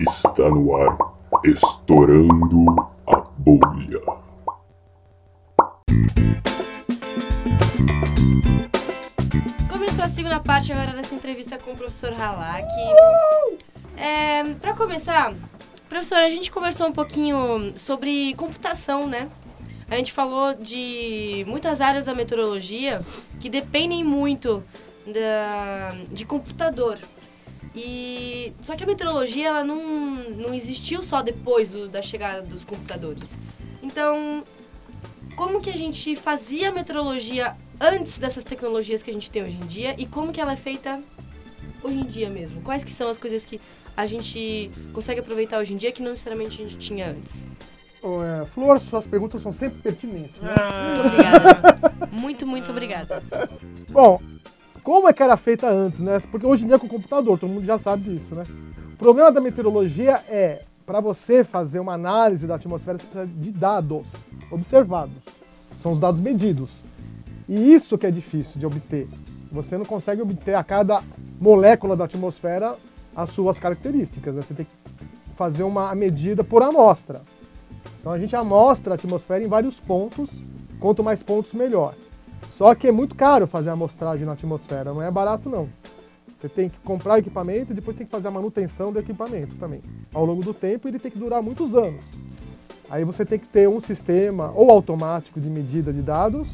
Está no ar, estourando a bolha. Começou a segunda parte agora dessa entrevista com o professor Halak. É, para começar, professor, a gente conversou um pouquinho sobre computação, né? A gente falou de muitas áreas da meteorologia que dependem muito da, de computador. E só que a meteorologia ela não, não existiu só depois do, da chegada dos computadores. Então, como que a gente fazia a meteorologia antes dessas tecnologias que a gente tem hoje em dia e como que ela é feita hoje em dia mesmo? Quais que são as coisas que a gente consegue aproveitar hoje em dia que não necessariamente a gente tinha antes? Oh, é, Flor, suas perguntas são sempre pertinentes. Né? Muito obrigada. Muito, muito obrigada. Bom, como é que era feita antes, né? Porque hoje em dia com o computador, todo mundo já sabe disso, né? O problema da meteorologia é, para você fazer uma análise da atmosfera, você precisa de dados observados. São os dados medidos. E isso que é difícil de obter. Você não consegue obter a cada molécula da atmosfera as suas características. Né? Você tem que fazer uma medida por amostra. Então a gente amostra a atmosfera em vários pontos, quanto mais pontos, melhor. Só que é muito caro fazer a amostragem na atmosfera, não é barato não. Você tem que comprar equipamento e depois tem que fazer a manutenção do equipamento também. Ao longo do tempo ele tem que durar muitos anos. Aí você tem que ter um sistema ou automático de medida de dados,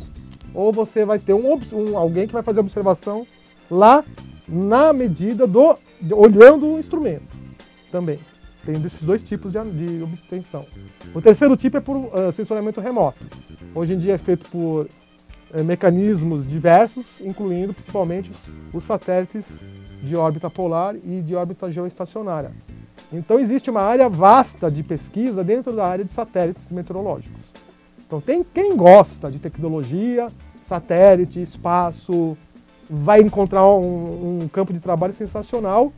ou você vai ter um, um alguém que vai fazer a observação lá na medida do olhando o instrumento também. Tem esses dois tipos de, de obtenção. O terceiro tipo é por uh, sensoramento remoto. Hoje em dia é feito por mecanismos diversos, incluindo principalmente os, os satélites de órbita polar e de órbita geoestacionária. Então existe uma área vasta de pesquisa dentro da área de satélites meteorológicos. Então tem quem gosta de tecnologia, satélite, espaço, vai encontrar um, um campo de trabalho sensacional.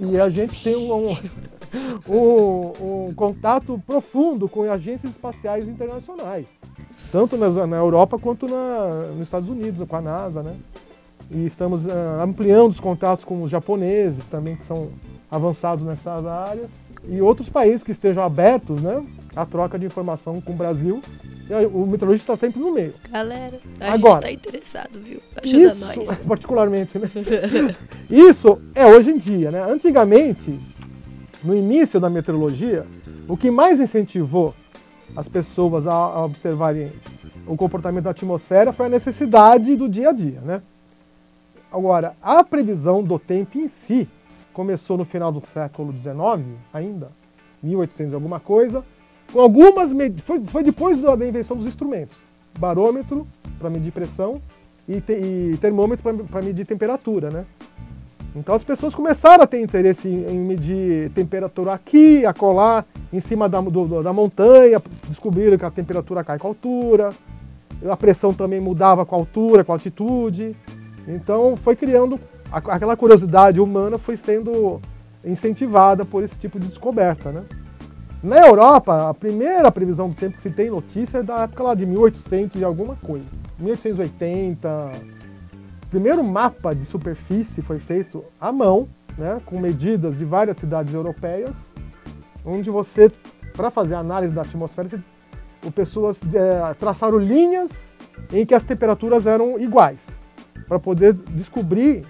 E a gente tem um, um, um, contato profundo com agências espaciais internacionais, tanto na, na Europa quanto na, nos Estados Unidos, com a NASA, né? E estamos uh, ampliando os contatos com os japoneses também, que são avançados nessas áreas, e outros países que estejam abertos, né? A troca de informação com o Brasil o meteorologista está sempre no meio. Galera, a Agora, gente está interessado, viu? Ajuda isso, nós. Particularmente, né? isso é hoje em dia, né? Antigamente, no início da meteorologia, o que mais incentivou as pessoas a, observarem o comportamento da atmosfera foi a necessidade do dia a dia, né? Agora, a previsão do tempo em si começou no final do século XIX, ainda, 1800 alguma coisa, com algumas foi, foi depois da invenção dos instrumentos, barômetro para medir pressão e, te, e termômetro para medir temperatura, né? Então as pessoas começaram a ter interesse em, medir temperatura aqui, acolá, em cima da, do, da montanha, descobriram que a temperatura cai com a altura, a pressão também mudava com a altura, com a altitude. Então foi criando, aquela curiosidade humana foi sendo incentivada por esse tipo de descoberta, né? Na Europa, a primeira previsão do tempo que se tem notícia é da época lá de 1800 e alguma coisa. 1880. Primeiro mapa de superfície foi feito à mão, né, com medidas de várias cidades europeias, onde você, para fazer a análise da atmosfera, o pessoas é, traçaram linhas em que as temperaturas eram iguais, para poder descobrir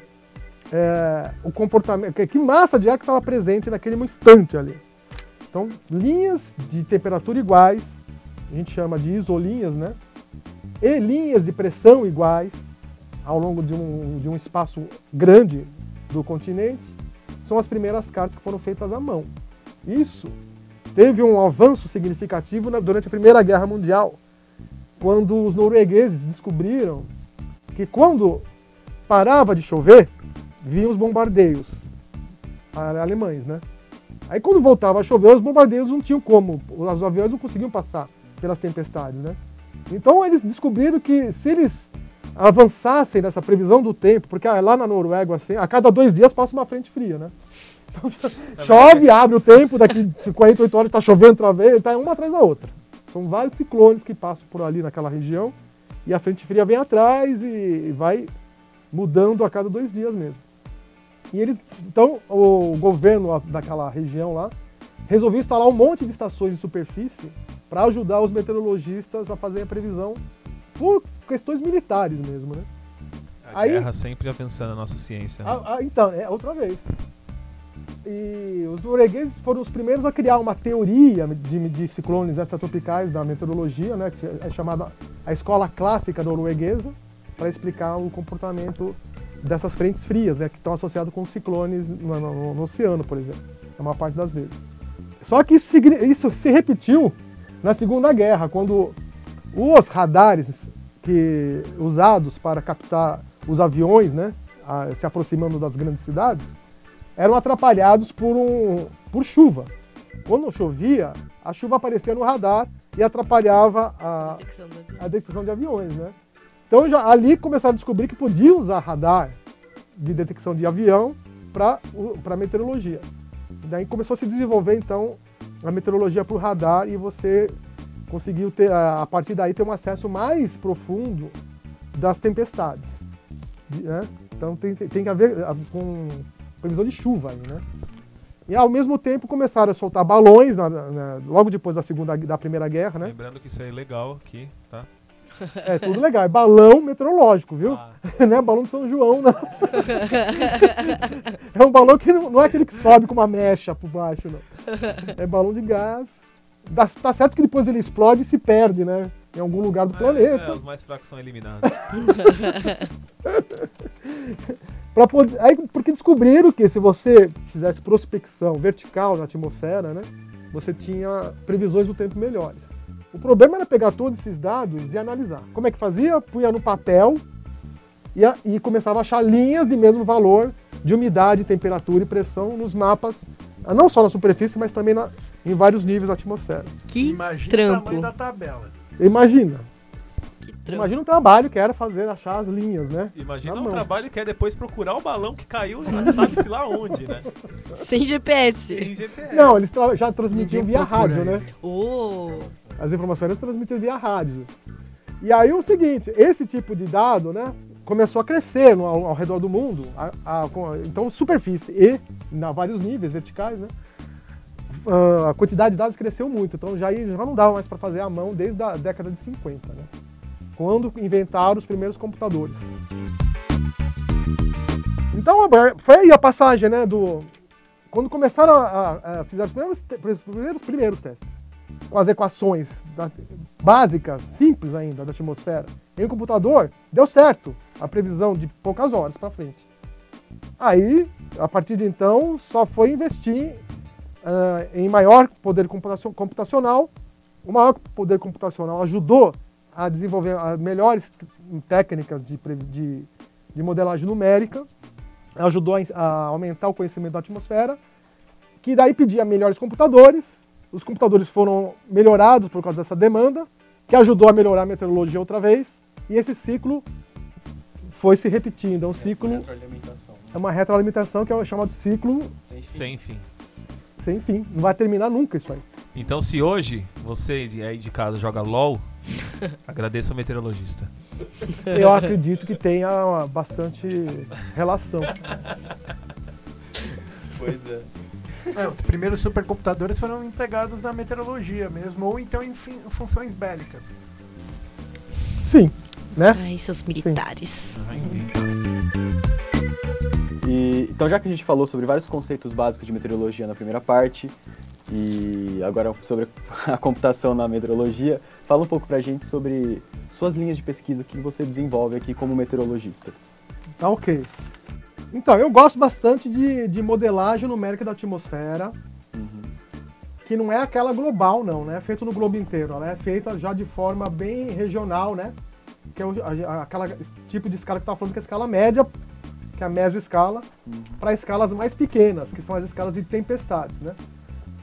é, o comportamento, que massa de ar que estava presente naquele instante ali. Então, linhas de temperatura iguais, a gente chama de isolinhas, né? E linhas de pressão iguais ao longo de um, de um espaço grande do continente, são as primeiras cartas que foram feitas à mão. Isso teve um avanço significativo durante a Primeira Guerra Mundial, quando os noruegueses descobriram que quando parava de chover, vinham os bombardeios alemães, né? Aí quando voltava a chover, os bombardeios não tinham como, os aviões não conseguiam passar pelas tempestades, né? Então eles descobriram que se eles avançassem nessa previsão do tempo, porque ah, lá na Noruega, assim, a cada dois dias passa uma frente fria, né? Então, é chove, abre o tempo, daqui 48 horas está chovendo outra vez, está uma atrás da outra. São vários ciclones que passam por ali naquela região e a frente fria vem atrás e vai mudando a cada dois dias mesmo. E eles, então, o governo daquela região lá resolveu instalar um monte de estações de superfície para ajudar os meteorologistas a fazer a previsão por questões militares mesmo, né? A Aí, guerra sempre avançando a nossa ciência. Né? A, a, então, é outra vez. E os noruegueses foram os primeiros a criar uma teoria de, de ciclones extratropicais da meteorologia, né, que é chamada a escola clássica norueguesa, para explicar o comportamento dessas frentes frias, né, que estão associadas com ciclones no, no, no, oceano, por exemplo, a maior parte das vezes. Só que isso, isso se repetiu na Segunda Guerra, quando os radares que usados para captar os aviões, né, a, se aproximando das grandes cidades, eram atrapalhados por, um, por chuva. Quando chovia, a chuva aparecia no radar e atrapalhava a, a detecção de aviões. Né? Então já, ali começaram a descobrir que podia usar radar de detecção de avião para meteorologia. Daí começou a se desenvolver então a meteorologia por radar e você conseguiu ter, a partir daí ter um acesso mais profundo das tempestades. Né? Então tem, tem que haver com previsão de chuva aí, né? E ao mesmo tempo começaram a soltar balões na, na, logo depois da segunda da primeira guerra, né? Lembrando que isso é legal aqui, tá? É tudo legal, é balão meteorológico, viu? Ah. não é balão de São João, não. é um balão que não, não, é aquele que sobe com uma mecha por baixo, não. É balão de gás. Dá, tá certo que depois ele explode e se perde, né? Em algum lugar do é, planeta. É, os mais fracos são eliminados. Pra poder, aí, porque descobriram que se você fizesse prospecção vertical na atmosfera, né, você tinha previsões do tempo melhores. O problema era pegar todos esses dados e analisar. Como é que fazia? Punha no papel e, a, e começava a achar linhas de mesmo valor de umidade, temperatura e pressão nos mapas, não só na superfície, mas também na, em vários níveis da atmosfera. Que Imagina trampo. o tamanho da tabela. Imagina. Imagina um trabalho que era fazer, achar as linhas, né? Imagina um trabalho que é depois procurar o balão que caiu, já sabe-se lá onde, né? Sem GPS. Sem GPS. Não, eles tra já transmitiam via rádio, né? Oh. As informações eram transmitidas via rádio. E aí o seguinte, esse tipo de dado, né, começou a crescer no, ao, ao, redor do mundo. A, a, então, superfície e, na vários níveis verticais, né, a quantidade de dados cresceu muito. Então, já, já não dava mais para fazer à mão desde a década de 50, né? quando inventaram os primeiros computadores. Então foi aí a passagem, né, do quando começaram a, a, a fazer os primeiros, os primeiros, primeiros testes com as equações da, básicas, simples ainda da atmosfera em um computador, deu certo a previsão de poucas horas para frente. Aí, a partir de então, só foi investir uh, em maior poder computacional. O maior poder computacional ajudou a desenvolver melhores técnicas de, de, de modelagem numérica, ajudou a, a, aumentar o conhecimento da atmosfera, que daí pedia melhores computadores, os computadores foram melhorados por causa dessa demanda, que ajudou a melhorar a meteorologia outra vez, e esse ciclo foi se repetindo. É um ciclo. Né? É uma retroalimentação que é chamado ciclo. Sem fim. Sem fim. Não vai terminar nunca isso aí. Então, se hoje você aí de casa joga LOL, Agradeço ao meteorologista. Eu acredito que tenha bastante relação. Pois é. é. Os primeiros supercomputadores foram empregados na meteorologia mesmo, ou então em funções bélicas. Sim, né? Ai, seus militares. E, então, já que a gente falou sobre vários conceitos básicos de meteorologia na primeira parte, e agora sobre a computação na meteorologia, fala um pouco pra gente sobre suas linhas de pesquisa que você desenvolve aqui como meteorologista. Tá ok. Então, eu gosto bastante de, de modelagem numérica da atmosfera, uhum. que não é aquela global, não, né? É feito no globo inteiro. Ela é feita já de forma bem regional, né? Que é o, a, aquela tipo de escala que eu falando, que é a escala média, que é a mesoescala, uhum. para escalas mais pequenas, que são as escalas de tempestades, né?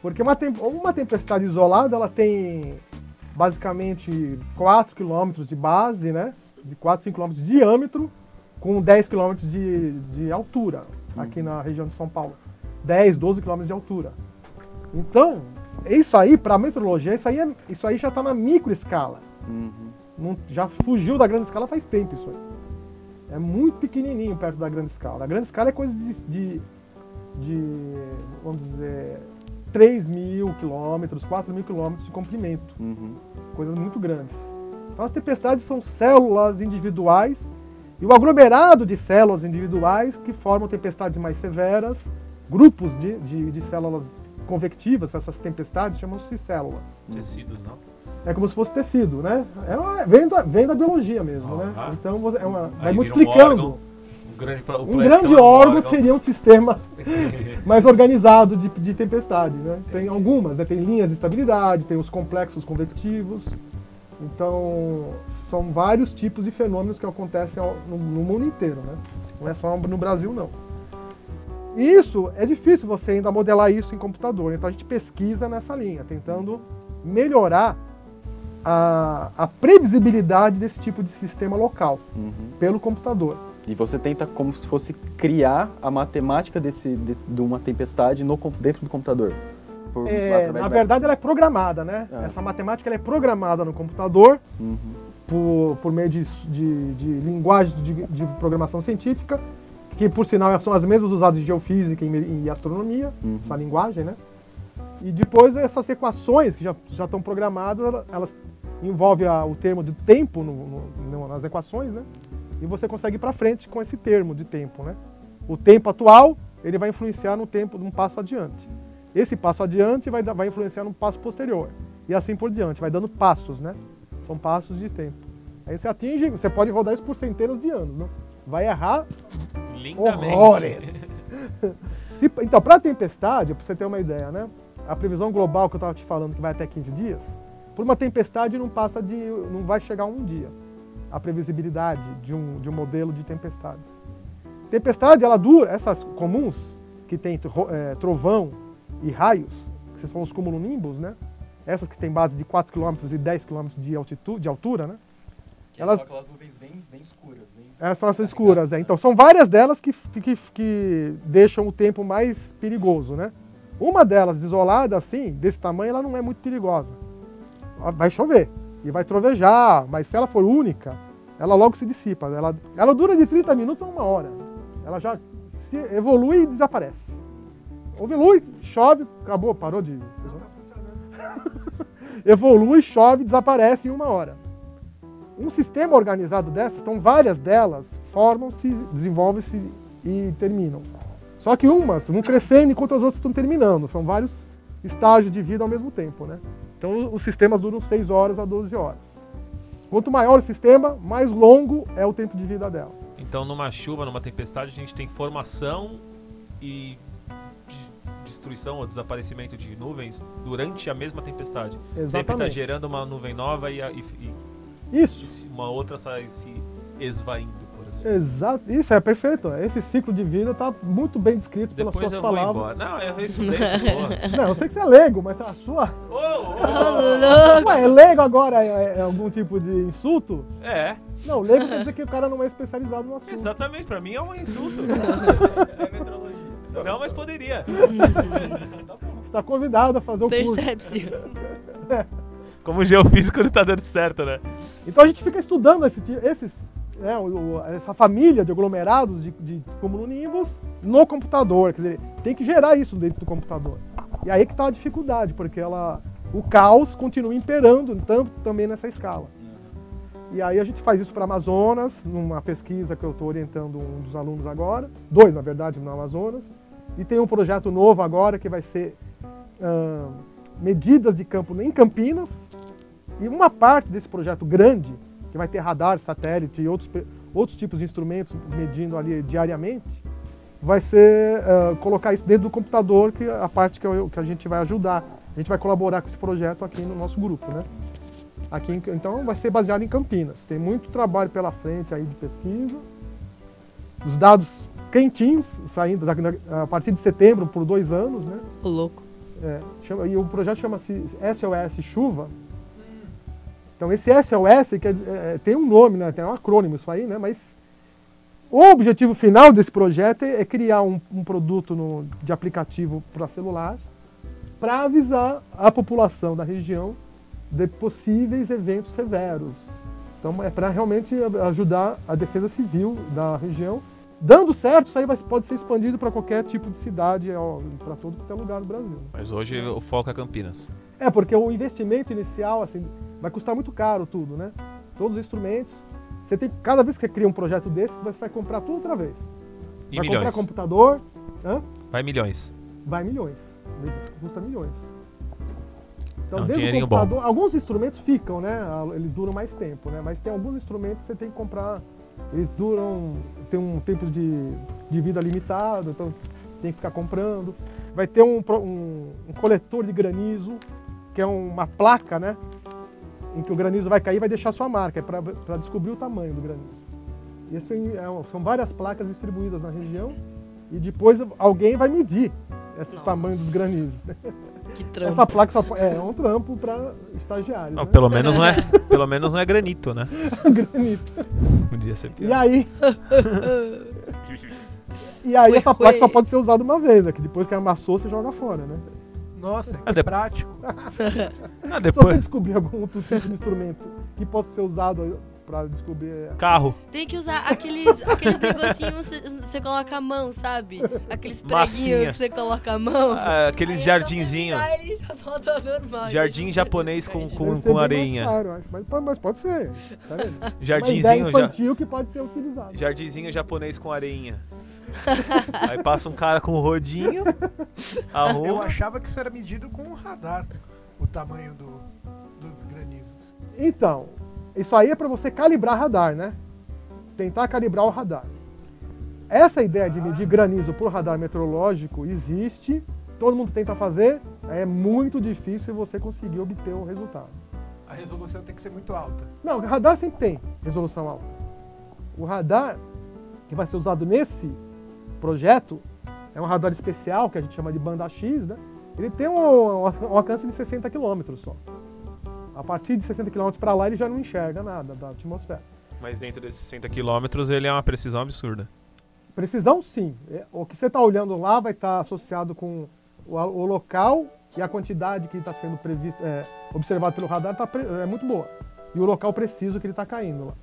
Porque uma, uma tempestade isolada, ela tem basicamente 4 km de base, né? De 4, 5 km de diâmetro, com 10 km de, de altura, aqui uhum. na região de São Paulo. 10, 12 km de altura. Então, isso aí, para a meteorologia, isso aí, é, isso aí já está na microescala. Uhum. Não, já fugiu da grande escala faz tempo isso aí. É muito pequenininho perto da grande escala. A grande escala é coisa de, de, de vamos dizer, 3 mil quilômetros, 4 mil quilômetros de comprimento. Uhum. Coisas muito grandes. Então as tempestades são células individuais e o aglomerado de células individuais que formam tempestades mais severas, grupos de, de, de células convectivas, essas tempestades chamam-se células. Tecidos, não? É como se fosse tecido, né? É uma- vem, da, vem da biologia mesmo, né? Ah. Então você, é uma, vai vira um multiplicando. órgão. Um grande, Um grande um órgão seria um sistema mais organizado de, de tempestade, né? Tem algumas, né? Tem linhas de estabilidade, tem os complexos convectivos. Então, são vários tipos de fenômenos que acontecem no, no mundo inteiro, né? Não é só no Brasil, não. E isso, é difícil você ainda modelar isso em computador. Então, a gente pesquisa nessa linha, tentando melhorar a, a previsibilidade desse tipo de sistema local Uhum. pelo computador. E você tenta como se fosse criar a matemática desse, desse- de uma tempestade no, dentro do computador. Por- É, na da- verdade, ela é programada, né? Ah. Essa matemática ela é programada no computador Uhum. por, por meio de, de, de linguagem de, de programação científica, que por sinal são as mesmas usadas em geofísica e em astronomia, Uhum. essa linguagem, né? E depois essas equações que já, já estão programadas, ela- elas envolvem a- o termo de tempo no- no- nas equações, né? E você consegue ir para frente com esse termo de tempo, né? O tempo atual, ele vai influenciar no tempo de um passo adiante. Esse passo adiante vai, vai influenciar no passo posterior. E assim por diante, vai dando passos, né? São passos de tempo. Aí você atinge, você pode rodar isso por centenas de anos, né? Vai errar Lindamente. horrores. Então, para tempestade, para você ter uma ideia, né? A previsão global que eu estava te falando que vai até 15 dias, por uma tempestade não passa de, não vai chegar um dia. A previsibilidade de um, de um modelo de tempestades. Tempestade, ela dura, essas comuns que tem eh, trovão e raios, que são os cumulonimbus, né? Essas que têm base de 4 km e 10 km de altitude, de altura, né? Elas- são aquelas nuvens bem, bem escuras. Bem... É, são essas escuras, é. Então, são várias delas que, que, que deixam o tempo mais perigoso, né? Uma delas, isolada assim, desse tamanho, ela não é muito perigosa. Vai chover e vai trovejar, mas se ela for única, ela logo se dissipa. Ela, ela dura de 30 minutos a uma hora. Ela já se evolui e desaparece. Evolui, chove, acabou, parou de... evolui, chove, desaparece em uma hora. Um sistema organizado dessas, então várias delas formam-se, desenvolvem-se e terminam. Só que umas vão crescendo enquanto as outras estão terminando. São vários estágios de vida ao mesmo tempo, né? Então os sistemas duram 6 horas a 12 horas. Quanto maior o sistema, mais longo é o tempo de vida dela. Então, numa chuva, numa tempestade, a gente tem formação e de- destruição ou desaparecimento de nuvens durante a mesma tempestade. Sempre está Exatamente. gerando uma nuvem nova e, e- e- Isso. uma outra sai se esvaindo, dizer. Exato, isso é perfeito. Esse ciclo de vida está muito bem descrito pelas Depois suas eu vou palavras. embora. Não, eu estudei essa porra. Não, eu sei que você é leigo, mas a sua. Ô, ô, louco. Ué, leigo agora é, é algum tipo de insulto? É, Não, leigo quer dizer que o cara não é especializado no assunto. exatamente. Pra mim é um insulto. Você é. Não, mas poderia. Você está convidado a fazer o curso. Percebe-se. Como geofísico não tá dando certo, né? Então a gente fica estudando esse, esses, né, essa família de aglomerados de, de cumulonimbus no computador. Quer dizer, tem que gerar isso dentro do computador. E aí que está a dificuldade, porque ela, o caos continua imperando tanto também nessa escala. E aí a gente faz isso para Amazonas, numa pesquisa que eu estou orientando um dos alunos agora, dois na verdade no Amazonas, e tem um projeto novo agora que vai ser ah, medidas de campo em Campinas, e uma parte desse projeto grande, que vai ter radar, satélite e outros, outros tipos de instrumentos medindo ali diariamente, vai ser ah, colocar isso dentro do computador, que é a parte que, eu- que a gente vai ajudar. A gente vai colaborar com esse projeto aqui no nosso grupo, né? Aqui, então vai ser baseado em Campinas. Tem muito trabalho pela frente aí de pesquisa. Os dados quentinhos, saindo da- da- a partir de setembro por dois anos, né? O louco. É, chama- e o projeto chama-se SOS Chuva. Então esse SOS quer dizer, é, tem um nome, né? tem um acrônimo isso aí, né? mas o objetivo final desse projeto é, é criar um, um produto no- de aplicativo para celular para avisar a população da região de possíveis eventos severos Então é para realmente ajudar a defesa civil da região. Dando certo, isso aí pode ser expandido para qualquer tipo de cidade, para todo qualquer lugar do Brasil. Mas hoje o foco é Campinas. É, porque o investimento inicial, assim, vai custar muito caro tudo, né? Todos os instrumentos. Você tem, cada vez que você cria um projeto desses, você vai comprar tudo outra vez. E vai milhões. comprar computador, hã? Vai milhões. vai milhões. Custa milhões. Então, um desde o dinheirinho bom. computador, alguns instrumentos ficam, né? Eles duram mais tempo, né? Mas tem alguns instrumentos que você tem que comprar. Eles duram, tem um tempo de, de vida limitado, então tem que ficar comprando. Vai ter um, um- um coletor de granizo, que é uma placa, né? Em que o granizo vai cair e vai deixar sua marca, é para descobrir o tamanho do granizo. Isso é são várias placas distribuídas na região e depois alguém vai medir esse Nossa. tamanho dos granizos. Que trampo. Essa placa só po- é, um trampo para estagiários. Não, né? pelo menos não é, pelo menos não é granito, né? Granito. Podia ser E pior. aí, e aí Ui, essa placa ui. só pode ser usada uma vez, né? Que depois que amassou, você joga fora, né? Nossa, que Ah, de- prático. Ah, Se você depois. descobrir algum outro tipo de instrumento que possa ser usado para descobrir Carro. Tem que usar aqueles, aqueles negocinhos que você coloca a mão, sabe? Aqueles preguinhos que você coloca a mão. Ah, aqueles Aí é só jardinzinho. fechar, ele já volta ao normal. Jardim japonês com- com- mais areinha. caro, eu acho. Mas, pode- mas pode ser. Tá Jardinzinho, já, infantil que pode ser utilizado. jardinzinho japonês com areinha. Aí passa um cara com um rodinho, Eu arruma. achava que isso era medido com um radar, o tamanho do, dos granizos. Então, isso aí é para você calibrar radar, né? Tentar calibrar o radar. Essa ideia de medir granizo por radar meteorológico existe, todo mundo tenta fazer, é muito difícil você conseguir obter o resultado. A resolução tem que ser muito alta. Não, o radar sempre tem resolução alta. O radar que vai ser usado nesse projeto é um radar especial que a gente chama de banda X, né? Ele tem um, um alcance de 60 km só. A partir de 60 km para lá ele já não enxerga nada da atmosfera. Mas dentro desses 60 quilômetros ele é uma precisão absurda. Precisão sim. É, O que você está olhando lá vai estar associado com o, o local e a quantidade que está sendo prevista, é, observado pelo radar tá é muito boa. E o local preciso que ele está caindo lá.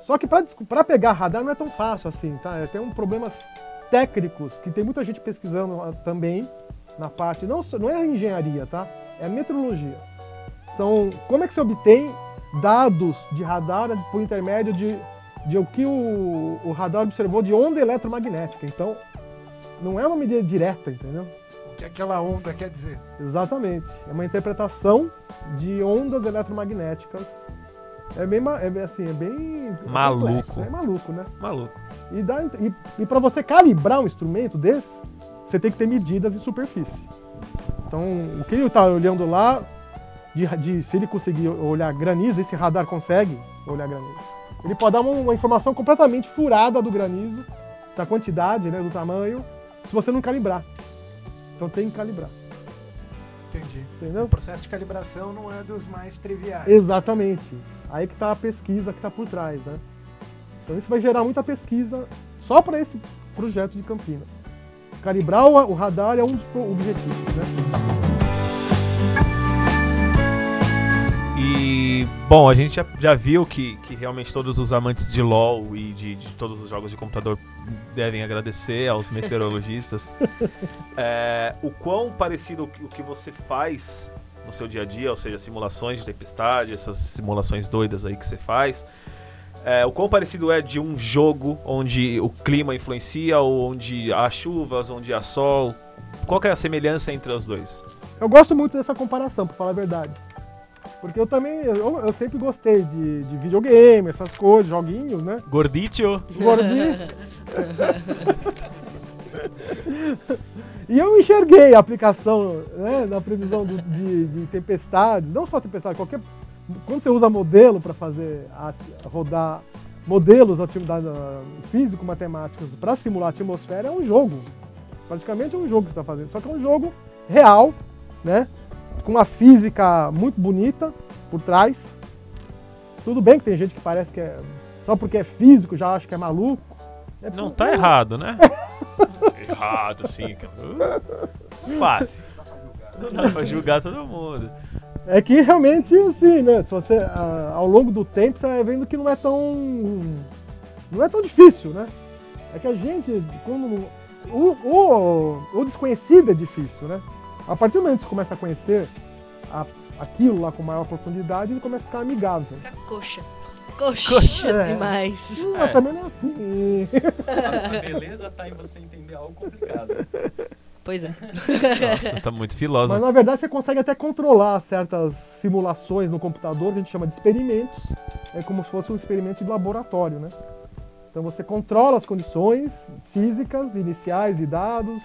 Só que para pegar radar não é tão fácil assim, tá? É, Tem um problemas técnicos que tem muita gente pesquisando ah, também na parte não não é a engenharia, tá? É a meteorologia. São como é que se obtém dados de radar por intermédio de de o que o, o radar observou de onda eletromagnética. Então, não é uma medida direta, entendeu? O que aquela onda quer dizer? Exatamente. É uma interpretação de ondas eletromagnéticas. É bem, é bem assim, é bem Maluco. complexo, É maluco, né? Maluco. E, dá, e, e para você calibrar um instrumento desse, você tem que ter medidas em superfície. Então, o que ele está olhando lá, de, de- se ele conseguir olhar granizo, esse radar consegue olhar granizo. Ele pode dar uma, uma informação completamente furada do granizo, da quantidade, né, do tamanho, se você não calibrar. Então tem que calibrar, Entendi. entendeu? O processo de calibração não é dos mais triviais. Exatamente. Aí que está a pesquisa que está por trás, né? Então isso vai gerar muita pesquisa só para esse projeto de Campinas. Calibrar o, radar é um dos objetivos, né? E, bom, a gente já, já viu que, que realmente todos os amantes de LoL e de, de todos os jogos de computador devem agradecer aos meteorologistas. É, o quão parecido o que- o que você faz no seu dia a dia, ou seja, simulações de tempestade, essas simulações doidas aí que você faz, é, o quão parecido é de um jogo onde o clima influencia, ou onde há chuvas, onde há sol? Qual que é a semelhança entre os dois? Eu gosto muito dessa comparação, para falar a verdade. Porque eu também, eu, eu sempre gostei de, de videogame, essas coisas, joguinhos, né? Gorditio? Gordinho. E eu enxerguei a aplicação né, na previsão do- de, de tempestades, não só tempestade, qualquer. Quando você usa modelo para fazer a- rodar modelos da- físico-matemáticos para simular a atmosfera, é um jogo. Praticamente é um jogo que você está fazendo. Só que é um jogo real, né? Com uma física muito bonita por trás. Tudo bem que tem gente que parece que é. Só porque é físico já acha que é maluco. É Não por- tá errado, né? errado, sim. cara. Passe. Não dá pra julgar todo mundo. É que realmente, assim, né? Se você, ah, ao longo do tempo, você vai vendo que não é tão. Não é tão difícil, né? É que a gente, quando. O, o, o desconhecido é difícil, né? A partir do momento que você começa a conhecer a- aquilo lá com maior profundidade, ele começa a ficar amigável. Fica coxa. Coxa, Coxa. É. demais. Hum, É. Mas também não é assim. A beleza tá em você entender algo complicado. Pois é. Nossa, tá muito filosa. Mas na verdade você consegue até controlar certas simulações no computador, que a gente chama de experimentos. É como se fosse um experimento de laboratório, né? Então você controla as condições físicas iniciais de dados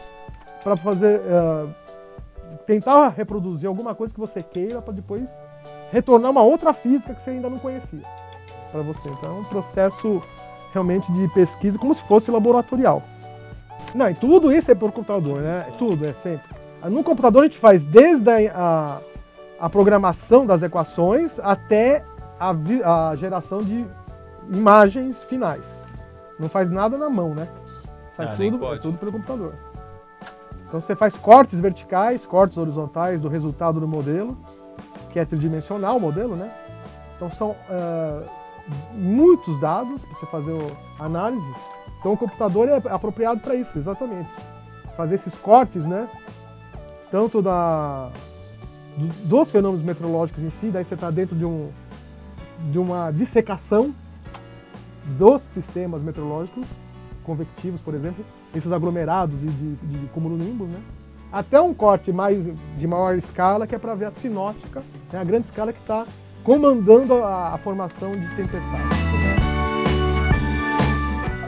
para fazer eh, tentar reproduzir alguma coisa que você queira para depois retornar uma outra física que você ainda não conhecia para você. Então é um processo realmente de pesquisa como se fosse laboratorial. Não, e tudo isso é por computador, né? Tudo, é sempre. No computador a gente faz desde a, a, a programação das equações até a, a geração de imagens finais. Não faz nada na mão, né? Sai Ah, tudo, é tudo pelo computador. Então você faz cortes verticais, cortes horizontais do resultado do modelo, que é tridimensional o modelo, né? Então são ah, muitos dados para você fazer a análise. Então o computador é apropriado para isso, exatamente. Fazer esses cortes, né? Tanto da, do- dos fenômenos meteorológicos em si, daí você está dentro de, um, de uma dissecação dos sistemas meteorológicos, convectivos, por exemplo, esses aglomerados de, de, de cumulonimbus, né? Até um corte mais de maior escala, que é para ver a sinótica, né? a grande escala que está comandando a, a formação de tempestades.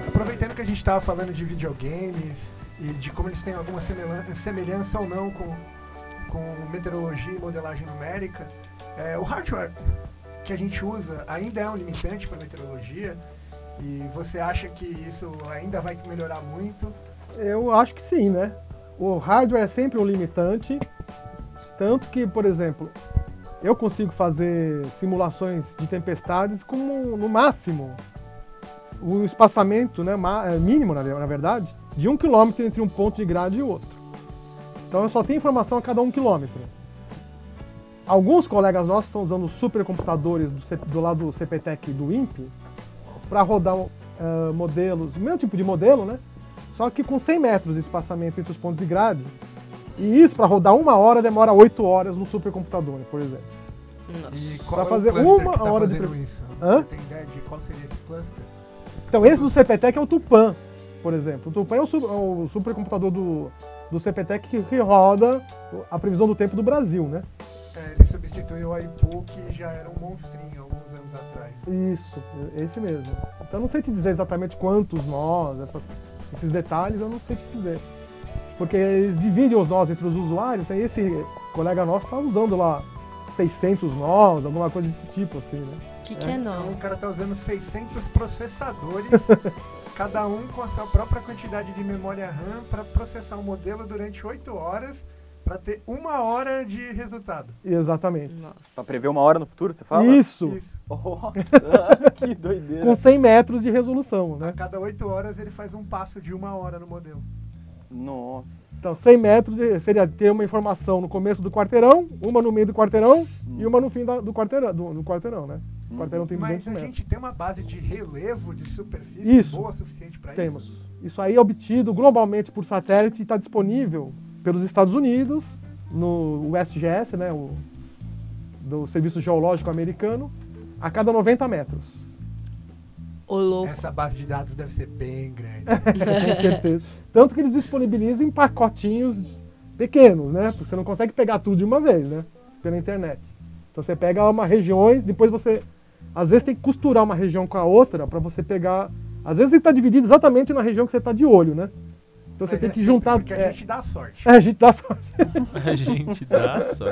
Aproveitando que a gente estava falando de videogames e de como eles têm alguma semelhan- semelhança ou não com, com meteorologia e modelagem numérica, é, o hardware que a gente usa ainda é um limitante para meteorologia e você acha que isso ainda vai melhorar muito? Eu acho que sim, né? O hardware é sempre um limitante, tanto que, por exemplo, eu consigo fazer simulações de tempestades com, no máximo, o espaçamento né, é, mínimo, na, ve- na verdade, de um quilômetro entre um ponto de grade e outro. Então eu só tenho informação a cada um quilômetro. Alguns colegas nossos estão usando supercomputadores do, do lado do CPTEC do INPE para rodar eh, modelos, o mesmo tipo de modelo, né? Só que com 100 metros de espaçamento entre os pontos de grade. E isso, para rodar uma hora, demora 8 horas no supercomputador, por exemplo. E qual é o fazer cluster uma que tá hora de isso? Hã? Você tem ideia de qual seria esse cluster? Então, esse do CPTEC é o Tupan, por exemplo. O Tupan é o, su- é o supercomputador do, do CPTEC que, que roda a previsão do tempo do Brasil, né? É, ele substituiu o IPU, que já era um monstrinho alguns anos atrás. Isso, esse mesmo. Então, eu não sei te dizer exatamente quantos nós, essas- esses detalhes, eu não sei te dizer. Porque eles dividem os nós entre os usuários, então esse colega nosso está usando lá 600 nós, alguma coisa desse tipo, assim, né? O que, que é Então não? o cara tá usando 600 processadores, cada um com a sua própria quantidade de memória RAM para processar um modelo durante 8 horas para ter uma hora de resultado. Exatamente. Pra Nossa. prever uma hora no futuro, você fala? Isso, Isso. Nossa, que doideira. com 100 metros de resolução, A né? cada 8 horas ele faz um passo de uma hora no modelo. Nossa. Então, 100 metros seria ter uma informação no começo do quarteirão, uma no meio do quarteirão e uma no fim da- do quarteirão, do, do quarteirão, né? O quarteirão tem 200 Mas a metros. gente tem uma base de relevo de superfície Isso. boa o suficiente para Temos. isso? Isso aí é obtido globalmente por satélite e está disponível pelos Estados Unidos, no USGS, né, o, do Serviço Geológico Americano, a cada 90 metros. Ô, louco. Essa base de dados deve ser bem grande. Com certeza. Tanto que eles disponibilizam em pacotinhos pequenos, né? Porque você não consegue pegar tudo de uma vez, né? Pela internet. Então você pega uma regiões, depois você. Às vezes tem que costurar uma região com a outra para você pegar. Às vezes ele está dividido exatamente na região que você está de olho, né? Então você Mas tem é que juntar. Porque a é, gente dá sorte. é, a gente dá sorte. A gente dá só.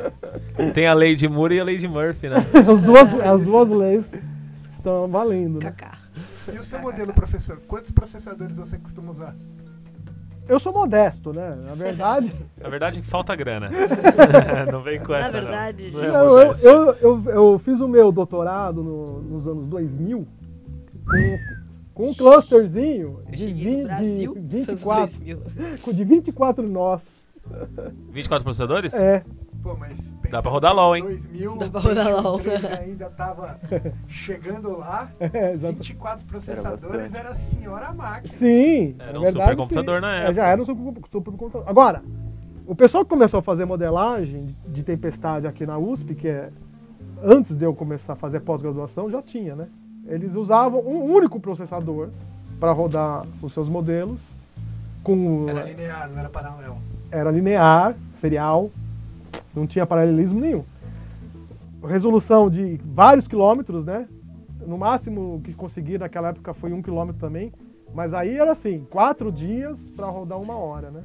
Tem a lei de Moore e a lei de Murphy, né? As duas, as duas leis estão valendo, né? E o seu modelo, professor? Quantos processadores você costuma usar? Eu sou modesto, né? Na verdade, Na verdade, falta grana. não vem com Na essa, verdade, não. Não é eu, eu, modéstia. eu, eu, eu fiz o meu doutorado no- nos anos 2000 com, com um clusterzinho de, cheguei vi- no Brasil, de, nos anos 24, 2000. com- de 24 nós. 24 processadores? É, Pô, mas Dá pra rodar que LOL, hein? 2000, Dá pra rodar LOL. 23 ainda tava chegando lá. É, exato. 24 processadores bastante. era a senhora máquina. Sim, Era na um verdade, supercomputador sim. na É, época. já era um super- supercomputador. Agora, o pessoal que começou a fazer modelagem de tempestade aqui na USP, que é antes de eu começar a fazer pós-graduação, já tinha, né? Eles usavam um único processador para rodar os seus modelos, com Era linear, não era paralelo. era linear, serial, não tinha paralelismo nenhum. Resolução de vários quilômetros, né? No máximo que consegui naquela época foi um quilômetro também. Mas aí era assim, quatro dias para rodar uma hora, né?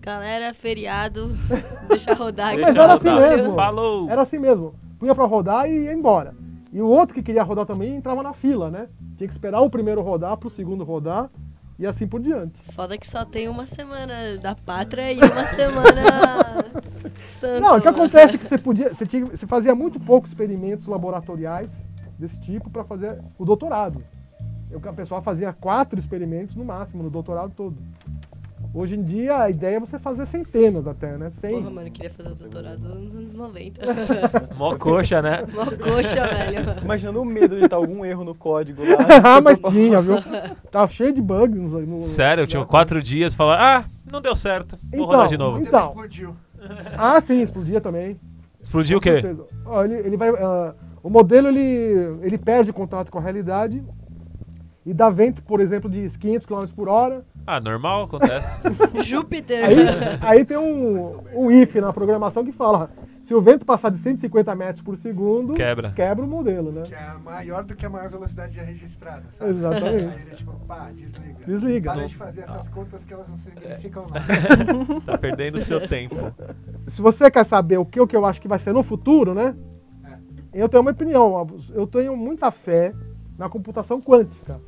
Galera, feriado, deixa rodar. Deixa Mas era assim mesmo. Falou! Era assim mesmo. Punha para rodar e ia embora. E o outro que queria rodar também entrava na fila, né? Tinha que esperar o primeiro rodar para o segundo rodar e assim por diante. Foda que só tem uma semana da pátria e uma semana. santo. Não, o que acontece é que você podia, você, tinha, você fazia muito poucos experimentos laboratoriais desse tipo para fazer o doutorado. Eu, a pessoa fazia quatro experimentos no máximo no doutorado todo. Hoje em dia a ideia é você fazer centenas até, né? Cem. Porra, mano, eu queria fazer o doutorado nos anos 90. Mó coxa, né? Mó coxa, velho. Imaginando o medo de estar algum erro no código lá. ah, mas tinha, viu? Tava cheio de bugs. No, no- Sério, eu tinha quatro dias falar, ah, não deu certo, vou Então, rodar de O novo. modelo Então. explodiu. Ah, sim, explodia também. Explodiu o quê? ele, ele vai, ah, o modelo ele, ele perde contato com a realidade e dá vento, por exemplo, de 500 km por hora. Ah, normal, acontece. Júpiter. Aí, aí tem um, um if na programação que fala: se o vento passar de 150 metros por segundo, Quebra. quebra o modelo, né? Que é maior do que a maior velocidade já registrada, sabe? Exatamente. Aí ele tipo, pá, desliga. Desliga. Para de fazer essas contas que elas não significam nada. tá perdendo seu tempo. Se você quer saber o que, o que eu acho que vai ser no futuro, né? Eu tenho uma opinião. Eu tenho muita fé na computação quântica,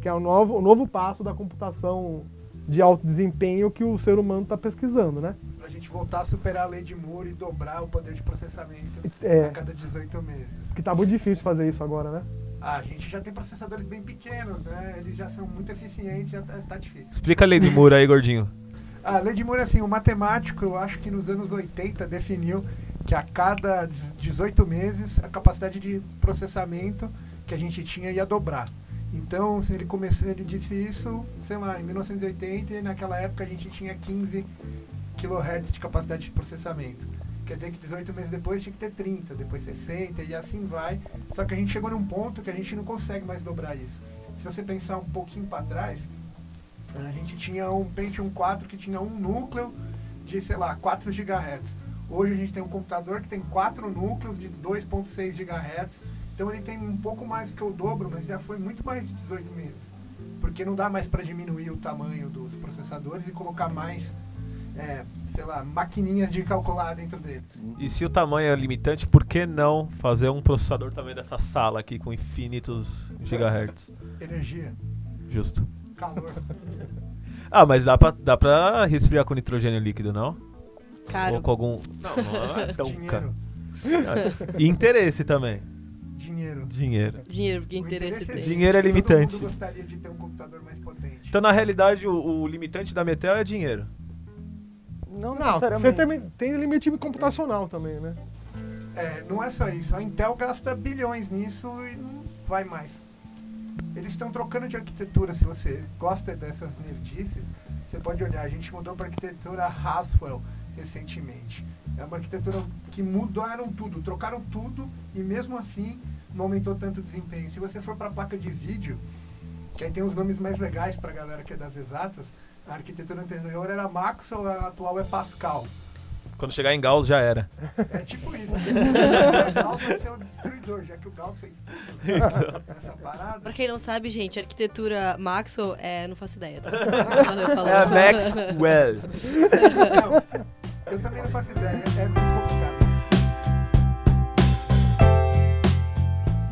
que é o novo, o novo passo da computação de alto desempenho que o ser humano está pesquisando, né? Pra gente voltar a superar a lei de Moore e dobrar o poder de processamento É. a cada 18 meses. Que tá muito difícil fazer isso agora, né? Ah, a gente já tem processadores bem pequenos, né? Eles já são muito eficientes, já tá, tá difícil. Explica a lei de Moore aí, gordinho. A lei de Moore, assim, o matemático, eu acho que nos anos 80 definiu que a cada 18 meses a capacidade de processamento que a gente tinha ia dobrar. Então, ele começou, ele disse isso, sei lá, em 1980 e naquela época a gente tinha 15 kHz de capacidade de processamento. Quer dizer que 18 meses depois tinha que ter 30, depois 60 e assim vai. Só que a gente chegou num ponto que a gente não consegue mais dobrar isso. Se você pensar um pouquinho para trás, a gente tinha um Pentium 4 que tinha um núcleo de, sei lá, 4 GHz. Hoje a gente tem um computador que tem 4 núcleos de 2.6 GHz. Então ele tem um pouco mais do que o dobro, mas já foi muito mais de 18 meses. Porque não dá mais para diminuir o tamanho dos processadores e colocar mais, é, sei lá, maquininhas de calcular dentro deles. E se o tamanho é limitante, por que não fazer um processador também dessa sala aqui com infinitos gigahertz? Energia, Justo. calor. Ah, mas dá pra, dá pra resfriar com nitrogênio líquido, não? Ou Caro. com algum. Não, não é tão caro. dinheiro, E interesse também. Dinheiro. Dinheiro. Dinheiro, porque O interesse interesse tem. Dinheiro é limitante. Todo mundo gostaria de ter um computador mais potente. Então, na realidade, o, o limitante da Metel é dinheiro. Não Não, você tem, tem limite computacional também, né? É, não é só isso. A Intel gasta bilhões nisso e não vai mais. Eles estão trocando de arquitetura. Se você gosta dessas nerdices, você pode olhar. A gente mudou para arquitetura Haswell recentemente. É uma arquitetura que mudaram tudo, trocaram tudo e mesmo assim não aumentou tanto o desempenho. Se você for para a placa de vídeo, que aí tem os nomes mais legais para a galera que é das exatas, a arquitetura anterior era Maxwell, a atual é Pascal. Quando chegar em Gauss já era. É tipo isso. o Gauss vai ser o destruidor, já que o Gauss fez tudo nessa parada. Pra quem não sabe, gente, arquitetura Maxwell é. Não faço ideia, tá? Valeu. É a Maxwell. Não, eu também não faço ideia, é muito complicado.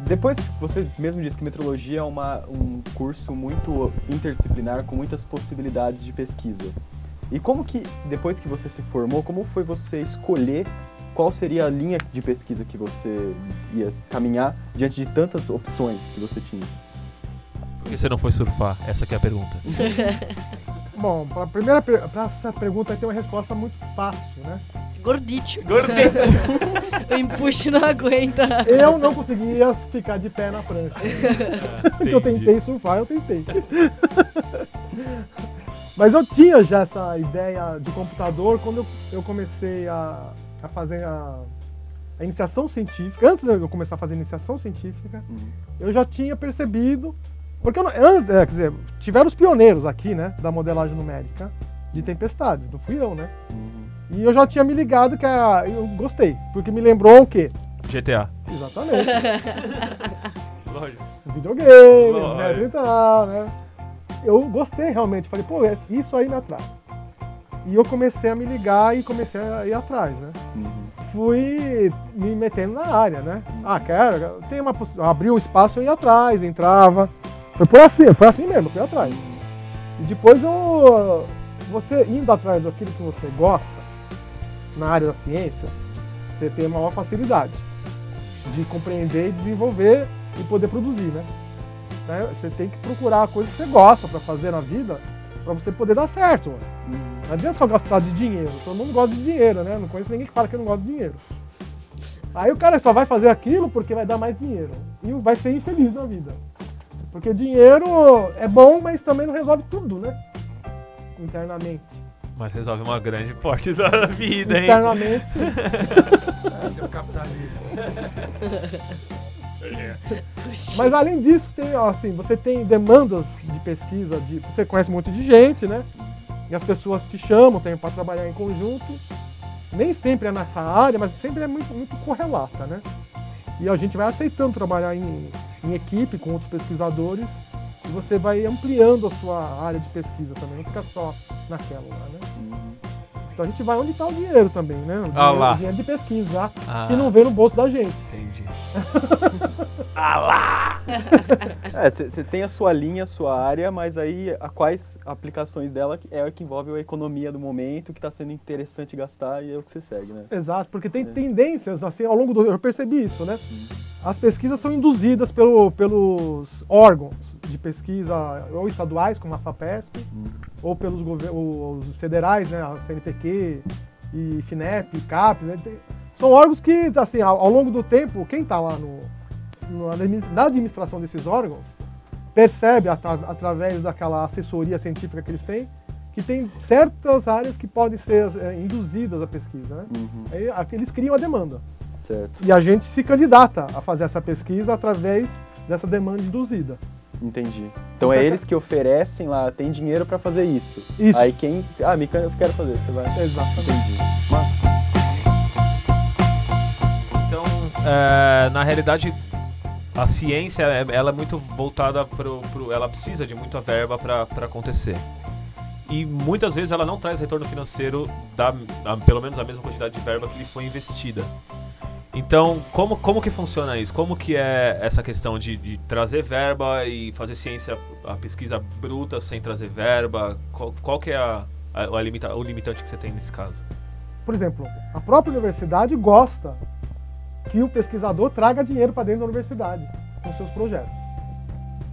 Depois, você mesmo disse que metrologia é uma, um curso muito interdisciplinar, com muitas possibilidades de pesquisa. E como que, depois que você se formou, como foi você escolher qual seria a linha de pesquisa que você ia caminhar diante de tantas opções que você tinha? Por que você não foi surfar? Essa que é a pergunta. Bom, para primeira per- pra essa pergunta tem uma resposta muito fácil, né? Gordite. Gordete. o empuxo não aguenta. Eu não conseguia ficar de pé na prancha. eu tentei surfar, eu tentei. Mas eu tinha já essa ideia de computador quando eu, eu comecei a, a fazer a, a iniciação científica. Antes de eu começar a fazer iniciação científica, Uhum. eu já tinha percebido. Porque eu não, é, quer dizer, tiveram os pioneiros aqui, né, da modelagem numérica de tempestades, não fui eu, né? Uhum. E eu já tinha me ligado que a, eu gostei, porque me lembrou o quê? GTA. Exatamente. Lógico. videogame, Lógico. e tal, né? Eu gostei realmente, falei, pô, é- isso aí me atrai. E eu comecei a me ligar e comecei a ir atrás, né? Uhum. Fui me metendo na área, né? Ah, quero, tem uma abriu um espaço, eu ia atrás, entrava. Foi por assim, foi assim mesmo, fui atrás. E depois eu, você indo atrás daquilo que você gosta, na área das ciências, você tem maior facilidade de compreender e desenvolver e poder produzir, né? Né? Você tem que procurar a coisa que você gosta para fazer na vida, para você poder dar certo. mano. Uhum. Não adianta só gastar de dinheiro. Todo mundo gosta de dinheiro, né? Não conheço ninguém que fala que não gosta de dinheiro. Aí o cara só vai fazer aquilo porque vai dar mais dinheiro. E vai ser infeliz na vida. Porque dinheiro é bom, mas também não resolve tudo, né? Internamente. Mas resolve uma grande parte da vida, hein? Externamente, sim. Esse é o capitalismo. Mas além disso, tem, ó, assim, você tem demandas de pesquisa, de, você conhece um monte de gente, né? E as pessoas te chamam para trabalhar em conjunto. Nem sempre é nessa área, mas sempre é muito, muito correlata, né? E a gente vai aceitando trabalhar em, em equipe com outros pesquisadores e você vai ampliando a sua área de pesquisa também, não fica só naquela lá, né? Uhum. Então a gente vai onde está o dinheiro também, né? O dinheiro, Ah lá. o dinheiro de pesquisa, Ah, que não vem no bolso da gente. entendi. ah lá! É, você tem a sua linha, a sua área, mas aí a quais aplicações dela é o que envolve a economia do momento, que está sendo interessante gastar e é o que você segue, né? Exato, porque tem É. tendências, assim, ao longo do... Eu percebi isso, né? As pesquisas são induzidas pelo, pelos órgãos de pesquisa, ou estaduais, como a FAPESP, ou pelos os federais, né? A CNPq e FINEP, CAPES, né? Tem- São órgãos que, assim, ao, ao longo do tempo, quem está lá no, no- na administração desses órgãos percebe, atra- através daquela assessoria científica que eles têm, que tem certas áreas que podem ser eh, induzidas à pesquisa, né? Uhum. Aí, eles criam a demanda. Certo, E a gente se candidata a fazer essa pesquisa através dessa demanda induzida. Entendi. Então Você é quer- eles que oferecem lá, tem dinheiro para fazer isso. Isso. Aí quem. Ah, me can- eu quero fazer, você vai. Exatamente. Entendi. Então, é, na realidade, a ciência é- ela é muito voltada pro, pro ela precisa de muita verba para acontecer. E muitas vezes ela não traz retorno financeiro da a- pelo menos a mesma quantidade de verba que lhe foi investida. Então, como, como que funciona isso? Como que é essa questão de, de trazer verba e fazer ciência, a pesquisa bruta sem trazer verba? Qual, qual que é a, a, a limita- o limitante que você tem nesse caso? Por exemplo, a própria universidade gosta que o pesquisador traga dinheiro para dentro da universidade com seus projetos.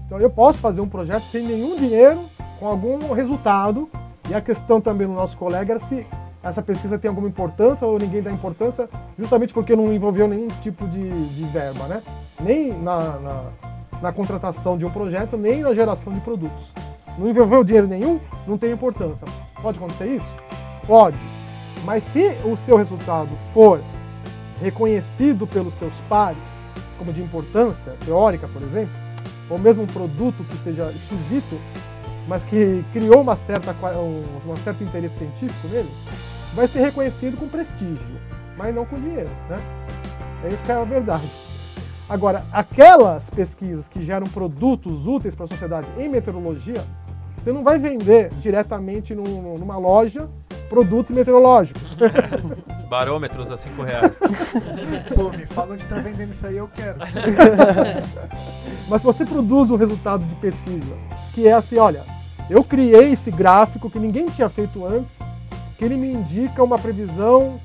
Então eu posso fazer um projeto sem nenhum dinheiro, com algum resultado. E a questão também do nosso colega era se essa pesquisa tem alguma importância ou ninguém dá importância, justamente porque não envolveu nenhum tipo de, de verba, né? Nem na, na, na contratação de um projeto, nem na geração de produtos. Não envolveu dinheiro nenhum, não tem importância. Pode acontecer isso? Pode. Mas se o seu resultado for reconhecido pelos seus pares como de importância teórica, por exemplo, ou mesmo um produto que seja esquisito, mas que criou uma certa, um, um certo interesse científico nele, vai ser reconhecido com prestígio, mas não com dinheiro, né? É isso que é a verdade. Agora, aquelas pesquisas que geram produtos úteis para a sociedade em meteorologia, você não vai vender diretamente num- numa loja produtos meteorológicos. Barômetros a 5 reais. Pô, me fala onde tá vendendo isso aí, eu quero. Mas se você produz um resultado de pesquisa que é assim, olha, eu criei esse gráfico que ninguém tinha feito antes, que ele me indica uma previsão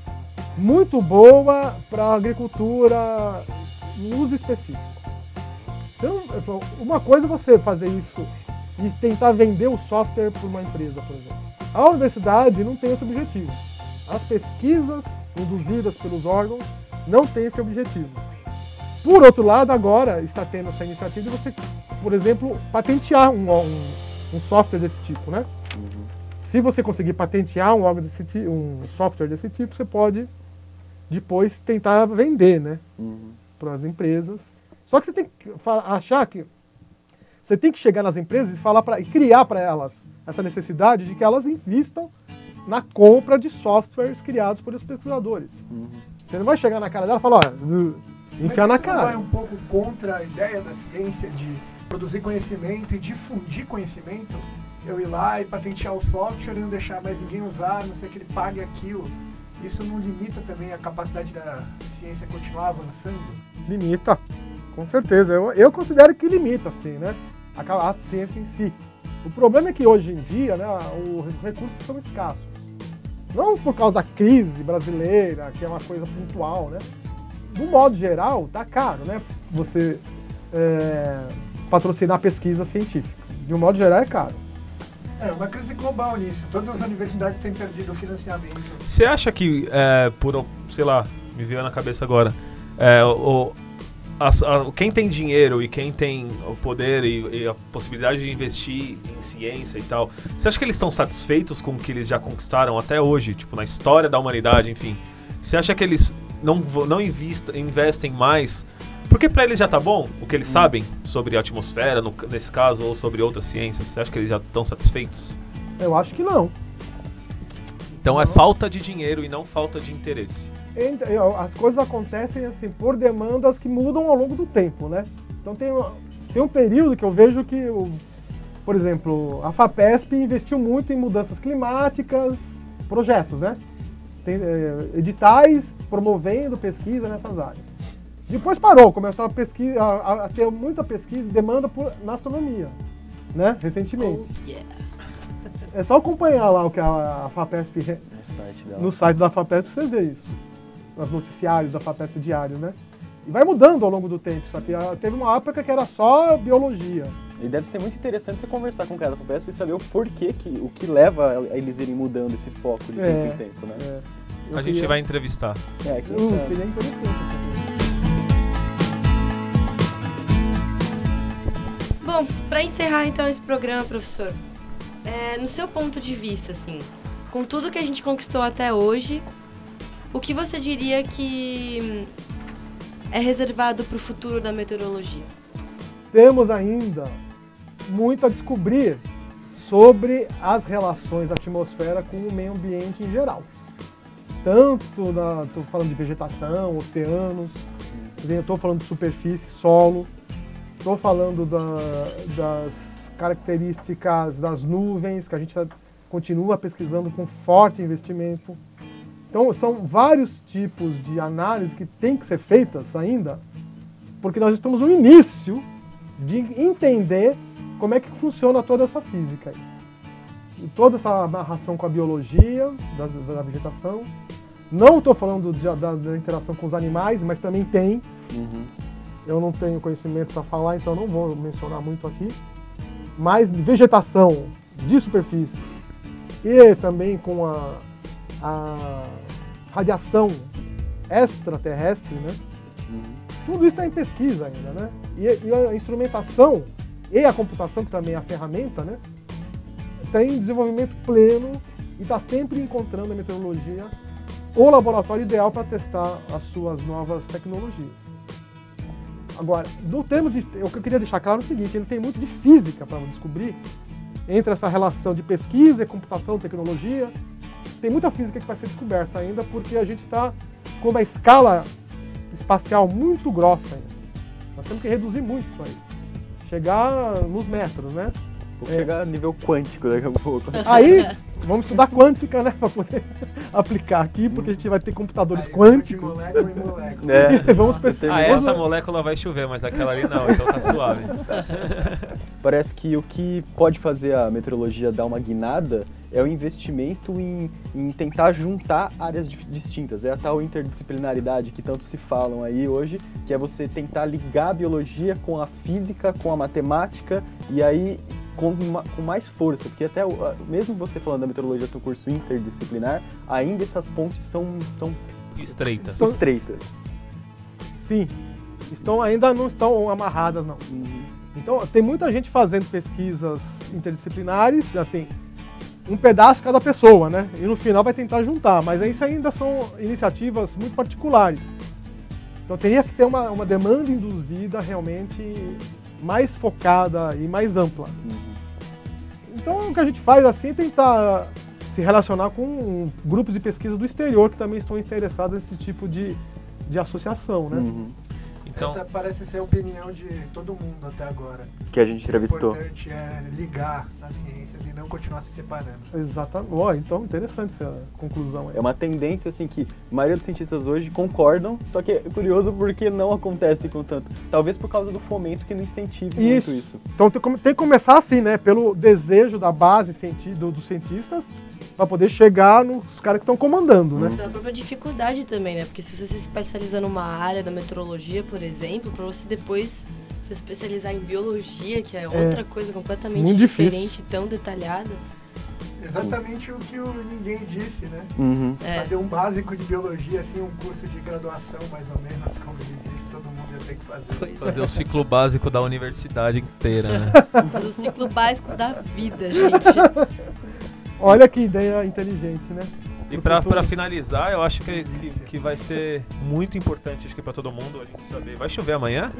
muito boa para a agricultura em uso específico. Uma coisa é você fazer isso e tentar vender o software para uma empresa, por exemplo. A universidade não tem esse objetivo. As pesquisas induzidas pelos órgãos, não tem esse objetivo. Por outro lado, agora está tendo essa iniciativa de você, por exemplo, patentear um, um, um software desse tipo, né? Se você conseguir patentear um, órgão desse um software desse tipo, você pode depois tentar vender, né? Uhum. para as empresas. Só que você tem que achar que você tem que chegar nas empresas e falar para e criar para elas essa necessidade de que elas invistam na compra de softwares criados por os pesquisadores. Uhum. Você não vai chegar na cara dela e falar, ó, enfiar Mas na isso não vai cara. um pouco contra a ideia da ciência de produzir conhecimento e difundir conhecimento? Eu ir lá e patentear o software e não deixar mais ninguém usar, não sei que ele pague aquilo. Isso não limita também a capacidade da ciência continuar avançando? Limita, com certeza. Eu, eu considero que limita, assim, né? A, a ciência em si. O problema é que hoje em dia, né, os recursos são escassos. Não por causa da crise brasileira, que é uma coisa pontual, né? Do modo geral, tá caro, né? Você é, patrocinar pesquisa científica. De um modo geral, é caro. É uma crise global nisso. Todas as universidades têm perdido o financiamento. Você acha que, é, por, sei lá, me veio na cabeça agora, é, o, as- a- quem tem dinheiro e quem tem o poder e, e a possibilidade de investir em ciência e tal, você acha que eles estão satisfeitos com o que eles já conquistaram até hoje, tipo, na história da humanidade, enfim? Você acha que eles não, não invista- investem mais? Porque pra eles já tá bom o que eles sabem sobre a atmosfera, no- nesse caso, ou sobre outras ciências? Você acha que eles já estão satisfeitos? Eu acho que não. Então é falta de dinheiro e não falta de interesse. As coisas acontecem assim por demandas que mudam ao longo do tempo, né? Então tem, tem um período que eu vejo que, por exemplo, a FAPESP investiu muito em mudanças climáticas, projetos, né? Tem eh, editais promovendo pesquisa nessas áreas. Depois parou, começou a, pesquisa, a, a- ter muita pesquisa e demanda por, na astronomia, né? Recentemente. Oh, yeah. É só acompanhar lá o que a, a FAPESP No site dela. no site da FAPESP você vê isso. Nos noticiários da FAPESP diário, né? E vai mudando ao longo do tempo, sabe? Ah, Teve uma época que era só biologia. E deve ser muito interessante você conversar com o cara da FAPESP e saber o porquê, que, o que leva a eles irem mudando esse foco de É. tempo em tempo, né? É, eu A gente queria- vai entrevistar. É, que Uh, é- seria interessante. Bom, pra encerrar então esse programa, professor, é, no seu ponto de vista, assim, com tudo que a gente conquistou até hoje, o que você diria que hum, é reservado pro futuro da meteorologia? Temos ainda muito a descobrir sobre as relações da atmosfera com o meio ambiente em geral. Tanto na, tô falando de vegetação, oceanos, estou falando de superfície, solo, estou falando da- das características das nuvens, que a gente tá- continua pesquisando com forte investimento. Então, são vários tipos de análise que têm que ser feitas ainda, porque nós estamos no início de entender como é que funciona toda essa física aí. E toda essa amarração com a biologia das- da, vegetação. Não estou falando de- da, da interação com os animais, mas também tem. Uhum. Eu não tenho conhecimento para falar, então não vou mencionar muito aqui. Mas vegetação de superfície e também com a, a radiação extraterrestre, né? Uhum. Tudo isso está em pesquisa ainda, né? E, e a instrumentação e a computação, que também é a ferramenta, né? Está em desenvolvimento pleno e está sempre encontrando a meteorologia o laboratório ideal para testar as suas novas tecnologias. Agora, no termo de. O que eu queria deixar claro é o seguinte: ele tem muito de física para descobrir entre essa relação de pesquisa, computação, tecnologia. Tem muita física que vai ser descoberta ainda, porque a gente está com uma escala espacial muito grossa ainda. Nós temos que reduzir muito isso aí. Chegar nos metros, né? Vou É. chegar a nível quântico daqui a pouco. Aí, vamos estudar quântica, né? Para poder aplicar aqui, porque a gente vai ter computadores Aí, quânticos. De molécula em molécula. É. Vamos pesquisar. Ah, essa molécula vai chover, mas aquela ali não, então tá suave. Parece que o que pode fazer a meteorologia dar uma guinada é o investimento em, em tentar juntar áreas di- distintas. É a tal interdisciplinaridade que tanto se falam aí hoje, que é você tentar ligar a biologia com a física, com a matemática e aí com, ma- com mais força, porque até o- mesmo você falando da meteorologia ser um curso interdisciplinar, ainda essas pontes são, são Estreitas. Então- Estreitas. Sim. Estão, ainda não estão amarradas, não. Uhum. Então, tem muita gente fazendo pesquisas interdisciplinares, assim, um pedaço cada pessoa, né? E no final vai tentar juntar, mas isso ainda são iniciativas muito particulares. Então, teria que ter uma, uma demanda induzida realmente mais focada e mais ampla. Uhum. Então, o que a gente faz assim é tentar se relacionar com grupos de pesquisa do exterior que também estão interessados nesse tipo de, de associação, né? Uhum. Então, Essa parece ser a opinião de todo mundo até agora. Que a gente O entrevistou. importante é ligar as ciências e não continuar se separando. Exatamente. Ó, então, interessante essa conclusão aí. É uma tendência assim que a maioria dos cientistas hoje concordam, só que é curioso porque não acontece com tanto. Talvez por causa do fomento que não incentive Isso. muito isso. Então tem, que começar assim, né? Pelo desejo da base dos cientistas para poder chegar nos caras que estão comandando, né? Pela própria dificuldade também, né? Porque se você se especializa numa área da meteorologia, por exemplo, para você depois se especializar em biologia, que é outra coisa completamente diferente, tão detalhada. Exatamente o que o ninguém disse, né? Uhum. É. Fazer um básico de biologia, assim, um curso de graduação, mais ou menos, como ele disse, todo mundo ia ter que fazer. Pois é. fazer o ciclo básico da universidade inteira, né? Fazer o ciclo básico da vida, gente. Olha que ideia inteligente, né? E pra, pra finalizar, eu acho que, que, que vai ser muito importante, acho que pra todo mundo, a gente saber. Vai chover amanhã?